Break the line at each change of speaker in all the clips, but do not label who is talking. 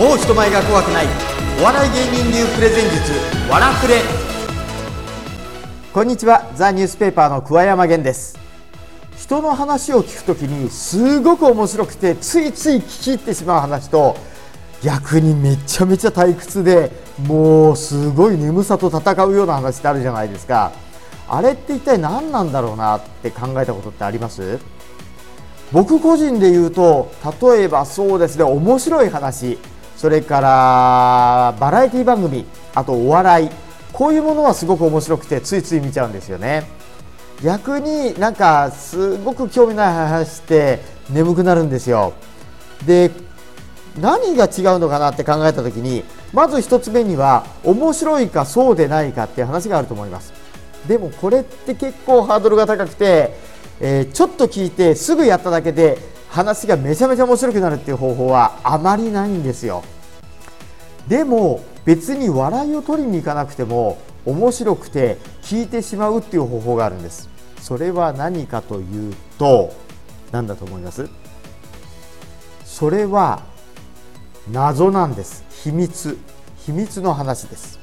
もう人前が怖くない。お笑い芸人流プレゼン術わらプレこんにちは。ザニュースペーパーの桑山源です。人の話を聞くときにすごく面白くてついつい聞き入ってしまう話と逆にめちゃめちゃ退屈でもうすごい眠さと戦うような話ってあるじゃないですか。あれって一体何なんだろうなって考えたことってあります？僕個人で言うと例えばそうですね面白い話。それからバラエティ番組あとお笑い。こういうものはすごく面白くてついつい見ちゃうんですよね。逆になんかすごく興味ない話って眠くなるんですよ。で何が違うのかなって考えた時にまず1つ目には面白いかそうでないかっていう話があると思います。でもこれって結構ハードルが高くて、えー、ちょっと聞いてすぐやっただけで話がめちゃめちゃ面白くなるっていう方法はあまりないんですよ。でも別に笑いを取りに行かなくても面白くて聞いてしまうっていう方法があるんです。それは何かというと何だと思います？それは謎なんです。秘密。秘密の話です。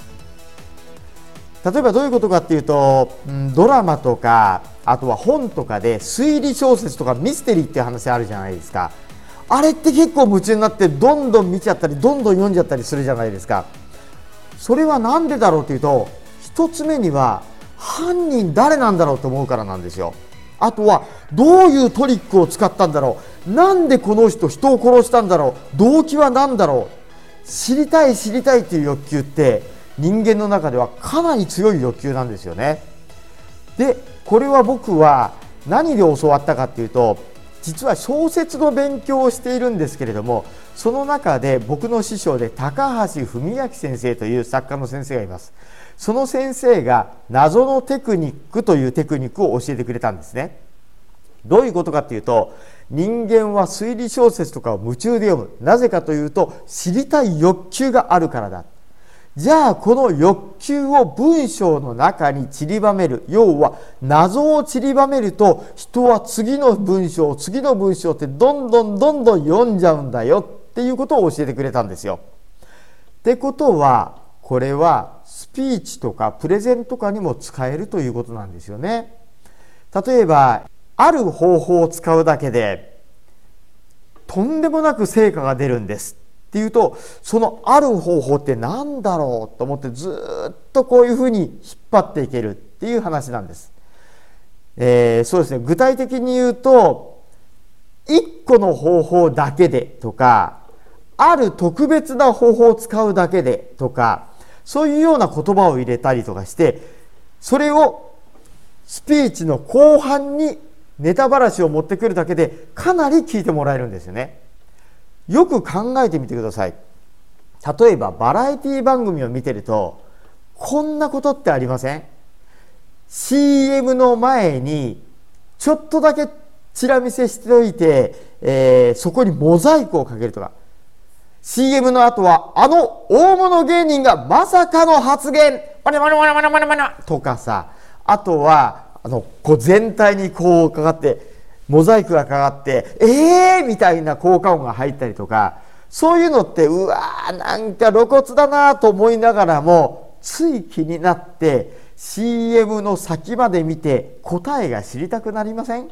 例えばどういうことかっていうと、ドラマとかあとは本とかで推理小説とかミステリーっていう話あるじゃないですか。あれって結構夢中になってどんどん見ちゃったりどんどん読んじゃったりするじゃないですか。それは何でだろうっていうと1つ目には犯人誰なんだろうと思うからなんですよ。あとはどういうトリックを使ったんだろう。なんでこの人人を殺したんだろう。動機は何だろう。知りたい知りたいっていう欲求って人間の中ではかなり強い欲求なんですよね。でこれは僕は何で教わったかっていうと実は小説の勉強をしているんですけれどもその中で僕の師匠で高橋文明先生という作家の先生がいます。その先生が謎のテクニックというテクニックを教えてくれたんですね。どういうことかっていうと人間は推理小説とかを夢中で読む。なぜかというと知りたい欲求があるからだ。じゃあこの欲求を文章の中に散りばめる要は謎を散りばめると人は次の文章次の文章ってどんどんどんどん読んじゃうんだよっていうことを教えてくれたんですよ。ってことはこれはスピーチとかプレゼンとかにも使えるということなんですよね。例えばある方法を使うだけでとんでもなく成果が出るんですっていうとそのある方法って何だろうと思ってずっとこういうふうに引っ張っていけるっていう話なんです。えー、そうですね具体的に言うと1個の方法だけでとかある特別な方法を使うだけでとかそういうような言葉を入れたりとかしてそれをスピーチの後半にネタばらしを持ってくるだけでかなり聞いてもらえるんですよね。よく考えてみてください。例えばバラエティ番組を見てるとこんなことってありません？CM の前にちょっとだけチラ見せしておいて、えー、そこにモザイクをかけるとか。CM の後はあの大物芸人がまさかの発言。パニパニパニパニパニパニとかさあとはあのこう全体にこうかかってモザイクがかかってえーみたいな効果音が入ったりとかそういうのってうわーなんか露骨だなと思いながらもつい気になって CM の先まで見て答えが知りたくなりません？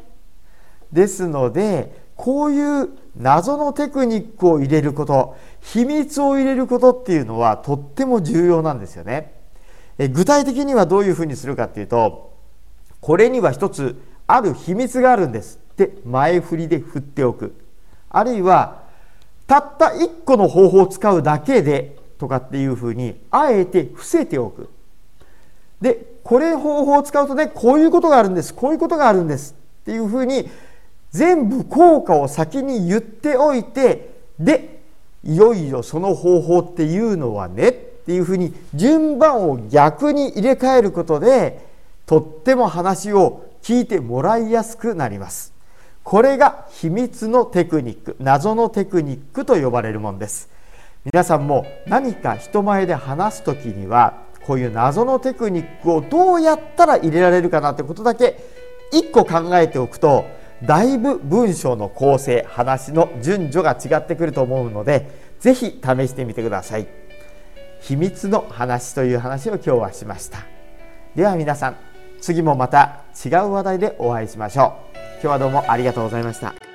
ですのでこういう謎のテクニックを入れること秘密を入れることっていうのはとっても重要なんですよね。え具体的にはどういうふうにするかっていうとこれには一つある秘密があるんです。で前振りで振っておく。あるいはたった1個の方法を使うだけでとかっていうふうにあえて伏せておく。でこれ方法を使うとねこういうことがあるんです。こういうことがあるんです。っていうふうに全部効果を先に言っておいてでいよいよその方法っていうのはねっていうふうに順番を逆に入れ替えることでとっても話を聞いてもらいやすくなります。これが秘密のテクニック謎のテクニックと呼ばれるものです。皆さんも何か人前で話す時にはこういう謎のテクニックをどうやったら入れられるかなってことだけ1個考えておくとだいぶ文章の構成話の順序が違ってくると思うのでぜひ試してみてください。秘密の話という話を今日はしました。では皆さん次もまた違う話題でお会いしましょう。今日はどうもありがとうございました。